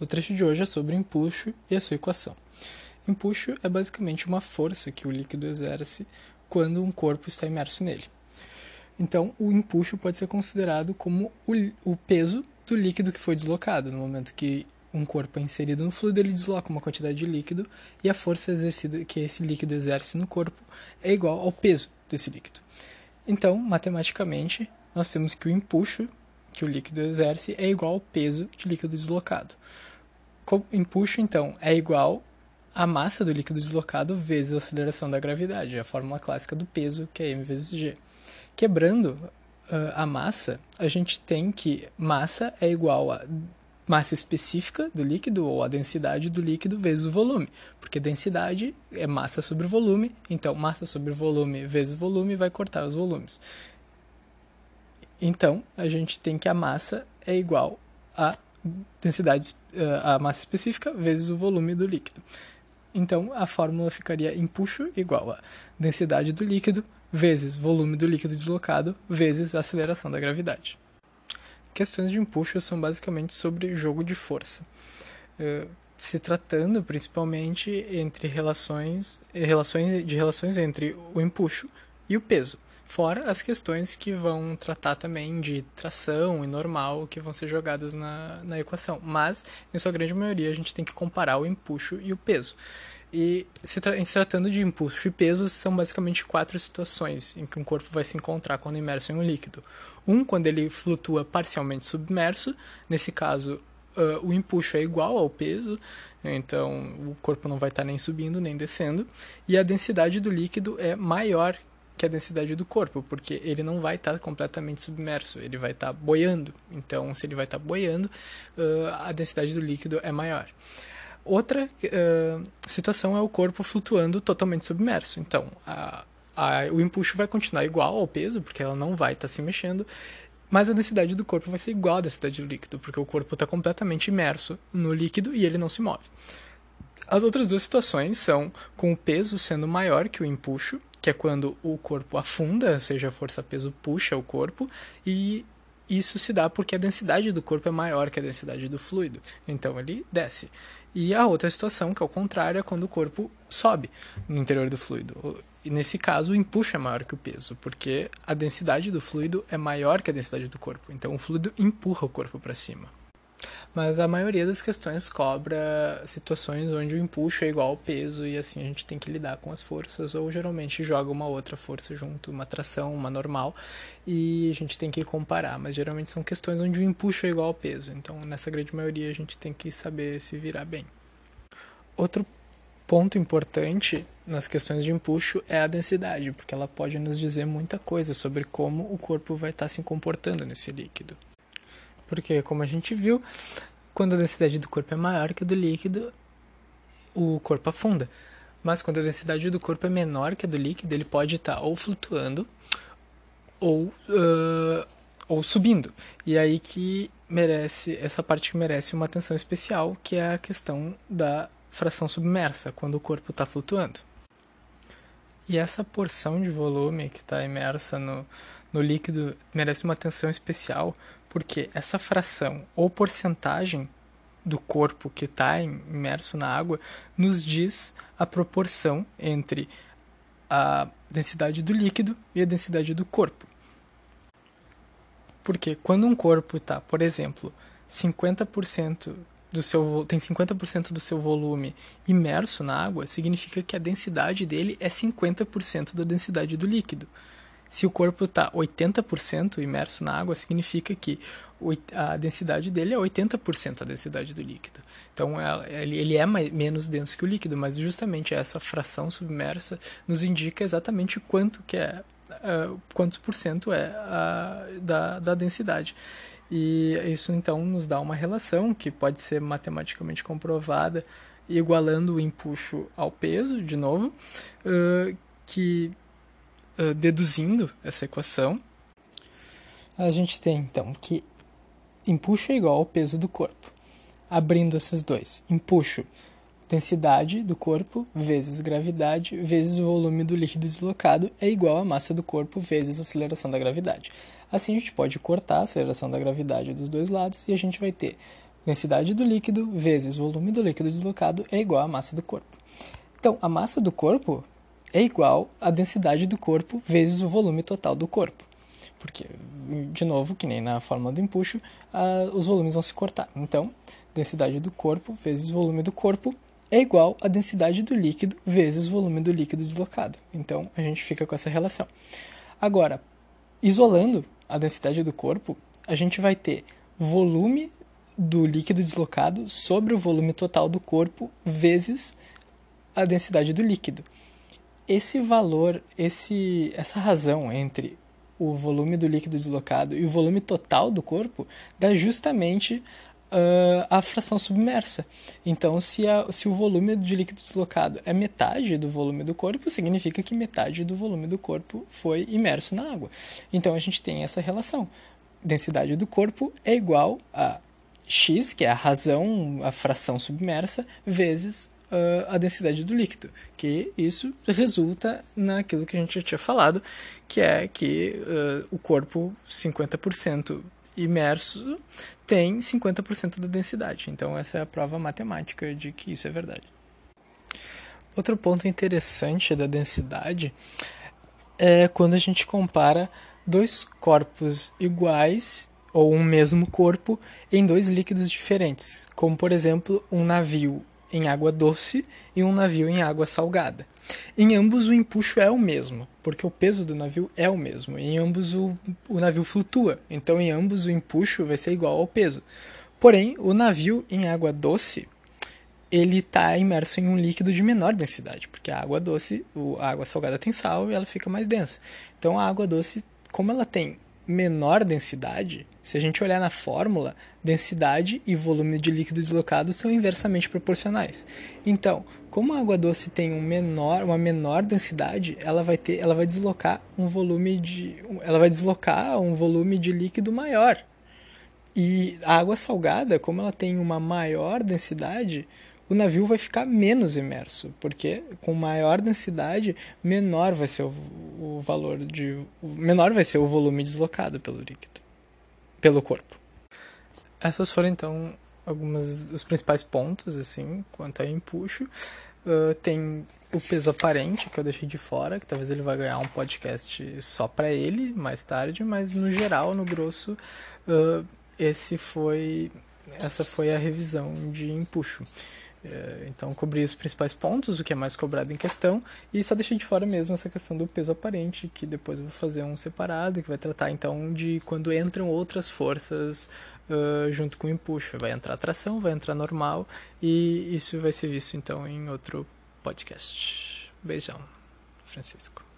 O trecho de hoje é sobre empuxo e a sua equação. Empuxo é basicamente uma força que o líquido exerce quando um corpo está imerso nele. Então, o empuxo pode ser considerado como o, o peso do líquido que foi deslocado. No momento que um corpo é inserido no fluido, ele desloca uma quantidade de líquido e a força exercida que esse líquido exerce no corpo é igual ao peso desse líquido. Então, matematicamente, nós temos que o empuxo que o líquido exerce é igual ao peso de líquido deslocado. Empuxo, então, é igual à massa do líquido deslocado vezes a aceleração da gravidade, a fórmula clássica do peso, que é m vezes g. Quebrando uh, a massa, a gente tem que massa é igual a massa específica do líquido ou a densidade do líquido vezes o volume, porque densidade é massa sobre volume, então massa sobre volume vezes volume vai cortar os volumes. Então, a gente tem que a massa é igual a densidade, eh, a massa específica vezes o volume do líquido. Então, a fórmula ficaria empuxo igual a densidade do líquido vezes volume do líquido deslocado vezes aceleração da gravidade. Questões de empuxo são basicamente sobre jogo de força, eh, se tratando principalmente entre relações, relações de relações entre o empuxo e o peso. Fora as questões que vão tratar também de tração e normal, que vão ser jogadas na, na equação. Mas, em sua grande maioria, a gente tem que comparar o empuxo e o peso. E se, tra se tratando de empuxo e peso, são basicamente quatro situações em que um corpo vai se encontrar quando imerso em um líquido. Um, quando ele flutua parcialmente submerso, nesse caso, uh, o empuxo é igual ao peso, então o corpo não vai estar nem subindo nem descendo, e a densidade do líquido é maior que a densidade do corpo, porque ele não vai estar tá completamente submerso, ele vai estar tá boiando. Então, se ele vai estar tá boiando, uh, a densidade do líquido é maior. Outra uh, situação é o corpo flutuando totalmente submerso. Então, a, a, o empuxo vai continuar igual ao peso, porque ela não vai estar se mexendo, mas a densidade do corpo vai ser igual à densidade do líquido, porque o corpo está completamente imerso no líquido e ele não se move. As outras duas situações são com o peso sendo maior que o empuxo, que é quando o corpo afunda, ou seja, a força-peso puxa o corpo, e isso se dá porque a densidade do corpo é maior que a densidade do fluido, então ele desce. E a outra situação, que é o contrário, é quando o corpo sobe no interior do fluido. E nesse caso, o empuxo é maior que o peso, porque a densidade do fluido é maior que a densidade do corpo. Então, o fluido empurra o corpo para cima. Mas a maioria das questões cobra situações onde o empuxo é igual ao peso e assim a gente tem que lidar com as forças, ou geralmente joga uma outra força junto, uma tração, uma normal, e a gente tem que comparar. Mas geralmente são questões onde o empuxo é igual ao peso, então nessa grande maioria a gente tem que saber se virar bem. Outro ponto importante nas questões de empuxo é a densidade, porque ela pode nos dizer muita coisa sobre como o corpo vai estar se comportando nesse líquido. Porque, como a gente viu, quando a densidade do corpo é maior que a do líquido, o corpo afunda. Mas quando a densidade do corpo é menor que a do líquido, ele pode estar ou flutuando ou, uh, ou subindo. E aí que merece, essa parte que merece uma atenção especial, que é a questão da fração submersa, quando o corpo está flutuando. E essa porção de volume que está imersa no, no líquido merece uma atenção especial, porque essa fração ou porcentagem do corpo que está imerso na água nos diz a proporção entre a densidade do líquido e a densidade do corpo. Porque quando um corpo está, por exemplo, 50% do seu tem 50% do seu volume imerso na água, significa que a densidade dele é 50% da densidade do líquido. Se o corpo está 80% imerso na água, significa que a densidade dele é 80% a densidade do líquido. Então é, ele é menos denso que o líquido, mas justamente essa fração submersa nos indica exatamente quanto que é, uh, quantos por cento é uh, da, da densidade. E isso então nos dá uma relação que pode ser matematicamente comprovada, igualando o empuxo ao peso, de novo, uh, que uh, deduzindo essa equação, a gente tem então que empuxo é igual ao peso do corpo. Abrindo esses dois, empuxo, densidade do corpo vezes gravidade vezes o volume do líquido deslocado é igual à massa do corpo vezes a aceleração da gravidade. Assim a gente pode cortar a aceleração da gravidade dos dois lados e a gente vai ter densidade do líquido vezes volume do líquido deslocado é igual à massa do corpo. Então, a massa do corpo é igual à densidade do corpo vezes o volume total do corpo. Porque, de novo, que nem na fórmula do empuxo, os volumes vão se cortar. Então, densidade do corpo vezes volume do corpo é igual à densidade do líquido vezes volume do líquido deslocado. Então, a gente fica com essa relação. Agora, isolando a densidade do corpo, a gente vai ter volume do líquido deslocado sobre o volume total do corpo vezes a densidade do líquido. Esse valor, esse, essa razão entre o volume do líquido deslocado e o volume total do corpo dá justamente uh, a fração submersa. Então, se, a, se o volume de líquido deslocado é metade do volume do corpo, significa que metade do volume do corpo foi imerso na água. Então, a gente tem essa relação. Densidade do corpo é igual a x, que é a razão, a fração submersa, vezes uh, a densidade do líquido, que isso resulta naquilo que a gente já tinha falado, que é que uh, o corpo 50% imerso tem 50% da densidade. Então, essa é a prova matemática de que isso é verdade. Outro ponto interessante da densidade é quando a gente compara dois corpos iguais ou um mesmo corpo em dois líquidos diferentes, como por exemplo um navio em água doce e um navio em água salgada. Em ambos o empuxo é o mesmo, porque o peso do navio é o mesmo. Em ambos o, o navio flutua, então em ambos o empuxo vai ser igual ao peso. Porém, o navio em água doce ele está imerso em um líquido de menor densidade, porque a água doce, a água salgada tem sal e ela fica mais densa. Então a água doce, como ela tem menor densidade, se a gente olhar na fórmula, densidade e volume de líquido deslocado são inversamente proporcionais. Então, como a água doce tem um menor, uma menor densidade, ela vai ter, ela vai deslocar um volume de, ela vai deslocar um volume de líquido maior. E a água salgada, como ela tem uma maior densidade, o navio vai ficar menos imerso, porque com maior densidade, menor vai ser o, o valor de menor vai ser o volume deslocado pelo líquido, pelo corpo. Essas foram então algumas dos principais pontos assim quanto a empuxo. Uh, tem o peso aparente que eu deixei de fora, que talvez ele vai ganhar um podcast só para ele mais tarde, mas no geral, no grosso, uh, esse foi essa foi a revisão de empuxo. É, então, cobri os principais pontos, o que é mais cobrado em questão, e só deixei de fora mesmo essa questão do peso aparente, que depois eu vou fazer um separado, que vai tratar então de quando entram outras forças uh, junto com o empuxo. Vai entrar tração, vai entrar normal, e isso vai ser visto então em outro podcast. Beijão, Francisco.